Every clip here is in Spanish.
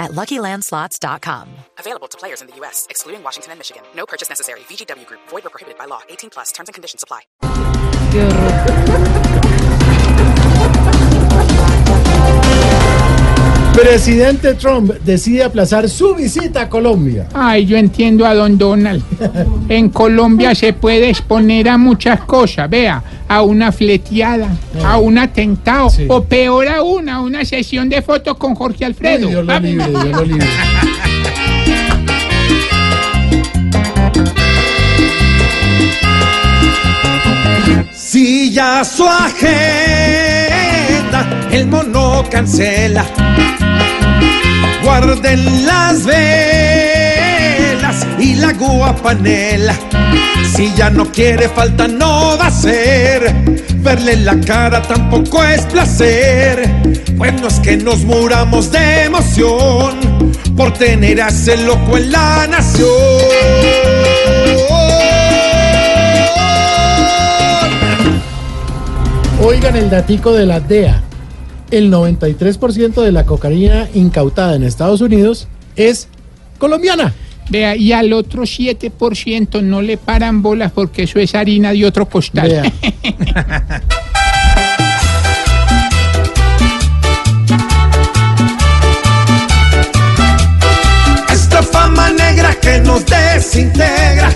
at LuckyLandSlots.com. Available to players in the U.S., excluding Washington and Michigan. No purchase necessary. VGW Group. Void or prohibited by law. 18 plus. Terms and conditions apply. Presidente Trump decide aplazar su visita a Colombia. Ay, yo entiendo a don Donald. En Colombia se puede exponer a muchas cosas. Vea, a una fleteada, a un atentado, Sí. o peor aún, a una sesión de fotos con Jorge Alfredo. Dios lo libre, Dios lo libre. Si ya su agenda el mono cancela, guarden las velas la guapanela. Si ya no quiere falta no va a ser, verle la cara tampoco es placer. Pues no es que nos muramos de emoción por tener a ese loco en la nación. Oigan el datico de la DEA. El 93% de la cocaína incautada en Estados Unidos es colombiana. Vea, y al otro 7% no le paran bolas porque eso es harina de otro costal. Vea. Esta fama negra que nos desintegra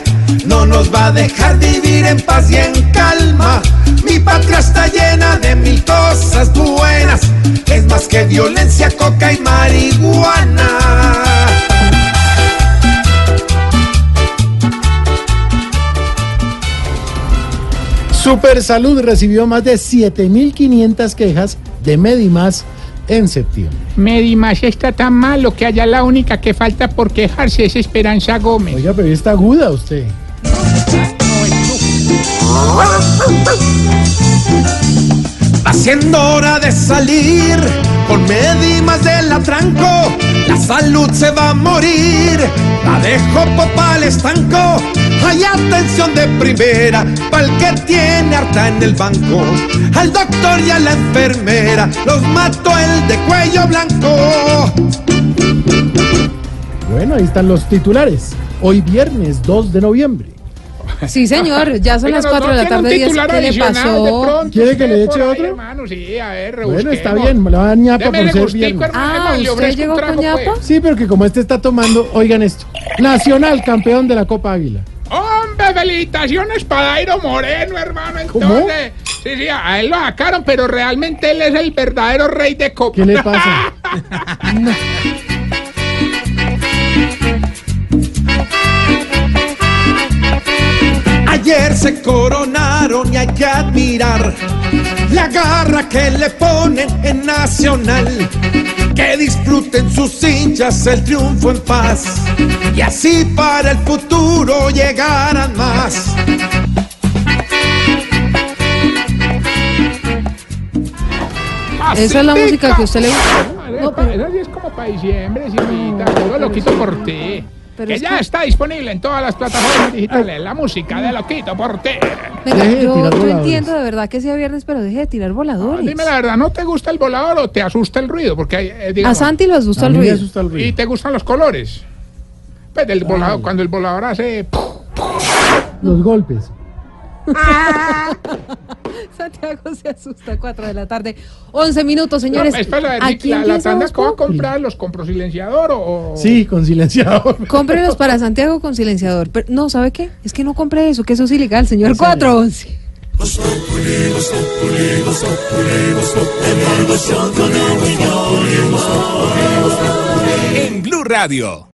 no nos va a dejar vivir en paz y en calma. Mi patria está llena de mil cosas buenas, es más que violencia, coca y marihuana. Super Salud recibió más de 7.500 quejas de Medimás en septiembre. Medimas está tan malo que allá la única que falta por quejarse es Esperanza Gómez. Oiga, pero está aguda usted. Va siendo hora de salir con Medimas del atranco. La salud se va a morir. La dejo popa al estanco. Hay atención de primera para el que tiene harta en el banco. Al doctor y a la enfermera los mató el de cuello blanco. Bueno, ahí están los titulares. Hoy viernes 2 de noviembre. Sí, señor, ya son Oiga, las ¿no- 4 no de la tarde. diez. titular ¿Qué le pasó? pronto ¿Quiere que le eche ahí, otro? hermano? Sí, a ver, Bueno, está bien, me la va a ñapa Deme por ser gustico, viernes. hermano, Ah, ¿usted llegó trago, con ñapa? pues. Sí, pero que como este está tomando, oigan esto. Nacional, campeón de la Copa Águila. Hombre, felicitaciones para Dairo Moreno, hermano. ¿Cómo? Entonces, sí, sí, a él lo sacaron, pero realmente él es el verdadero rey de copa. ¿Qué le pasa? Ayer se coronaron y hay que admirar la garra que le ponen en Nacional. Que disfruten sus hinchas el triunfo en paz y así para el futuro llegarán más. Esa es la música que a usted le gusta. No, pero es como para diciembre, señorita. Yo lo quito por ti. Pero que es ya que- está disponible en todas las plataformas digitales. La música de lo quito por ti. Venga, yo, yo entiendo de verdad que sea viernes, pero deje de tirar voladores. Dime la verdad, ¿no te gusta el volador o te asusta el ruido? Porque hay, eh, A digamos, Santi le asusta A el ruido. asusta el ¿Y te gustan los colores? Pues el volador, cuando el volador hace... Los golpes. Santiago se asusta a 4 de la tarde. 11 minutos, señores. No, espera, a Aquí la, la tanda que va a Populi. comprar, ¿los compro silenciador o...? o- Sí, con silenciador. Cómprelos para Santiago con silenciador. Pero, no, ¿sabe qué? Es que no compre eso, que eso es ilegal, señor. 411. En Blue Radio.